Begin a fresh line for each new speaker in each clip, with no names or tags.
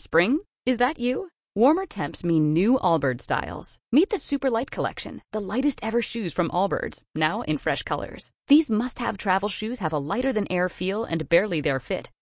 Spring? Is that you? Warmer temps mean new Allbirds styles. Meet the Super Light Collection, the lightest ever shoes from Allbirds, now in fresh colors. These must have travel shoes have a lighter than air feel and barely their fit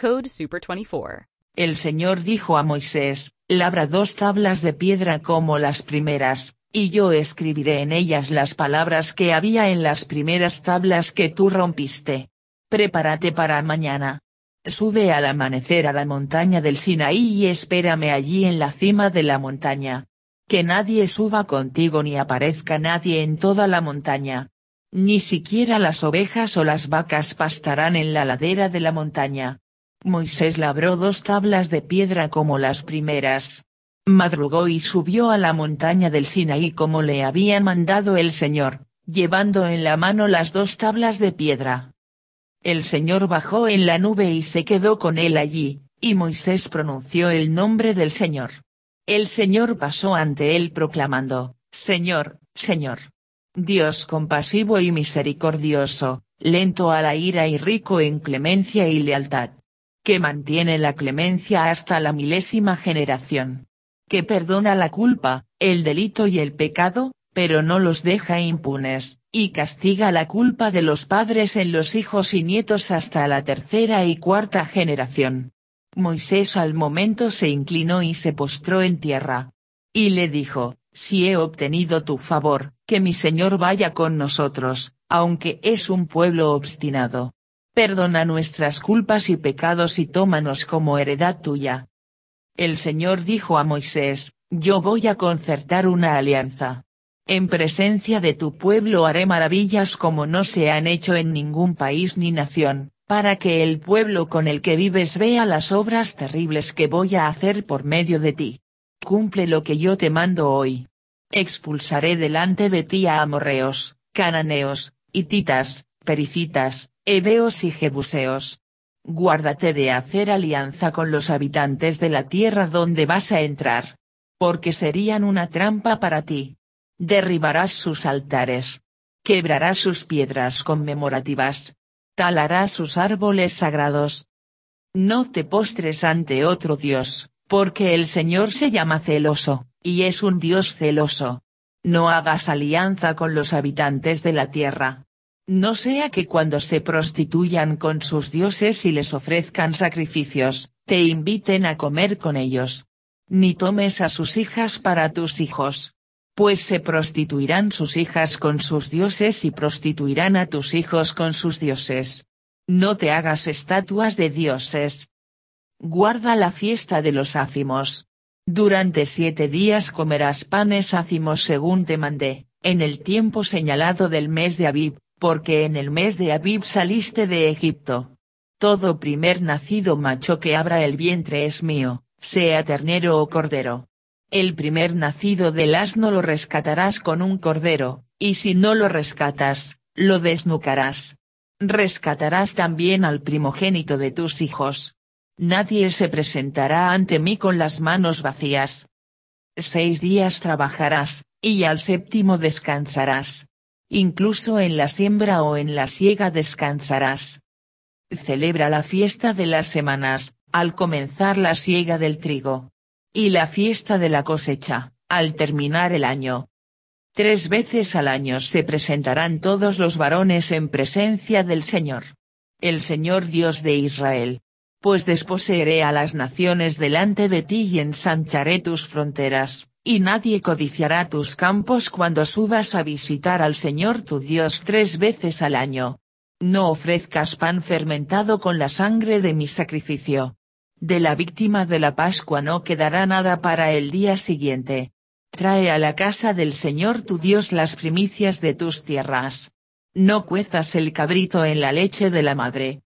Code SUPER24.
El Señor dijo a Moisés, labra dos tablas de piedra como las primeras, y yo escribiré en ellas las palabras que había en las primeras tablas que tú rompiste. Prepárate para mañana. Sube al amanecer a la montaña del Sinaí y espérame allí en la cima de la montaña. Que nadie suba contigo ni aparezca nadie en toda la montaña. Ni siquiera las ovejas o las vacas pastarán en la ladera de la montaña. Moisés labró dos tablas de piedra como las primeras. Madrugó y subió a la montaña del Sinaí como le había mandado el Señor, llevando en la mano las dos tablas de piedra. El Señor bajó en la nube y se quedó con él allí, y Moisés pronunció el nombre del Señor. El Señor pasó ante él proclamando, Señor, Señor. Dios compasivo y misericordioso, lento a la ira y rico en clemencia y lealtad. Que mantiene la clemencia hasta la milésima generación. Que perdona la culpa, el delito y el pecado, pero no los deja impunes, y castiga la culpa de los padres en los hijos y nietos hasta la tercera y cuarta generación. Moisés al momento se inclinó y se postró en tierra. Y le dijo, si he obtenido tu favor, que mi Señor vaya con nosotros, aunque es un pueblo obstinado. Perdona nuestras culpas y pecados y tómanos como heredad tuya. El Señor dijo a Moisés, yo voy a concertar una alianza. En presencia de tu pueblo haré maravillas como no se han hecho en ningún país ni nación, para que el pueblo con el que vives vea las obras terribles que voy a hacer por medio de ti. Cumple lo que yo te mando hoy. Expulsaré delante de ti a amorreos, cananeos, hititas, pericitas, heveos y jebuseos. Guárdate de hacer alianza con los habitantes de la tierra donde vas a entrar. Porque serían una trampa para ti derribarás sus altares. Quebrarás sus piedras conmemorativas. Talarás sus árboles sagrados. No te postres ante otro Dios, porque el Señor se llama celoso, y es un Dios celoso. No hagas alianza con los habitantes de la tierra. No sea que cuando se prostituyan con sus dioses y les ofrezcan sacrificios, te inviten a comer con ellos. Ni tomes a sus hijas para tus hijos, pues se prostituirán sus hijas con sus dioses y prostituirán a tus hijos con sus dioses. No te hagas estatuas de dioses. Guarda la fiesta de los ácimos. Durante siete días comerás panes ácimos según te mandé, en el tiempo señalado del mes de Abib, porque en el mes de Abib saliste de Egipto. Todo primer nacido macho que abra el vientre es mío, sea ternero o cordero. El primer nacido del asno lo rescatarás con un cordero, y si no lo rescatas, lo desnucarás. Rescatarás también al primogénito de tus hijos. Nadie se presentará ante mí con las manos vacías. Seis días trabajarás, y al séptimo descansarás. Incluso en la siembra o en la siega descansarás. Celebra la fiesta de las semanas, al comenzar la siega del trigo y la fiesta de la cosecha, al terminar el año. Tres veces al año se presentarán todos los varones en presencia del Señor. El Señor Dios de Israel. Pues desposeeré a las naciones delante de ti y ensancharé tus fronteras, y nadie codiciará tus campos cuando subas a visitar al Señor tu Dios tres veces al año. No ofrezcas pan fermentado con la sangre de mi sacrificio, de la víctima de la Pascua no quedará nada para el día siguiente. Trae a la casa del Señor tu Dios las primicias de tus tierras. No cuezas el cabrito en la leche de la madre.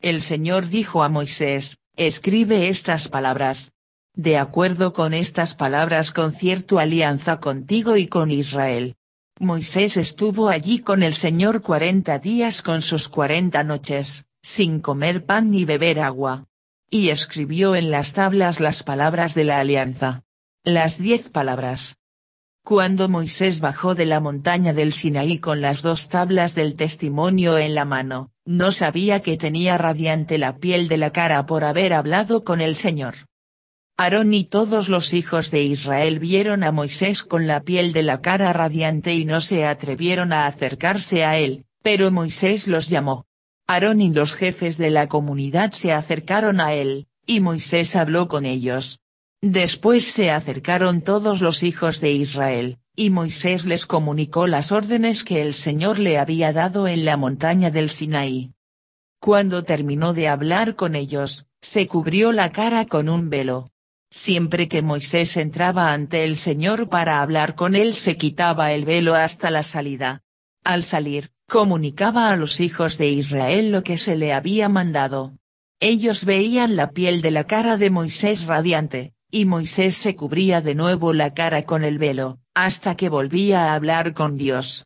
El Señor dijo a Moisés, escribe estas palabras. De acuerdo con estas palabras concierto alianza contigo y con Israel. Moisés estuvo allí con el Señor cuarenta días con sus cuarenta noches, sin comer pan ni beber agua. Y escribió en las tablas las palabras de la alianza. Las diez palabras. Cuando Moisés bajó de la montaña del Sinaí con las dos tablas del testimonio en la mano, no sabía que tenía radiante la piel de la cara por haber hablado con el Señor. Aarón y todos los hijos de Israel vieron a Moisés con la piel de la cara radiante y no se atrevieron a acercarse a él, pero Moisés los llamó. Aarón y los jefes de la comunidad se acercaron a él, y Moisés habló con ellos. Después se acercaron todos los hijos de Israel, y Moisés les comunicó las órdenes que el Señor le había dado en la montaña del Sinaí. Cuando terminó de hablar con ellos, se cubrió la cara con un velo, Siempre que Moisés entraba ante el Señor para hablar con él se quitaba el velo hasta la salida. Al salir, comunicaba a los hijos de Israel lo que se le había mandado. Ellos veían la piel de la cara de Moisés radiante, y Moisés se cubría de nuevo la cara con el velo, hasta que volvía a hablar con Dios.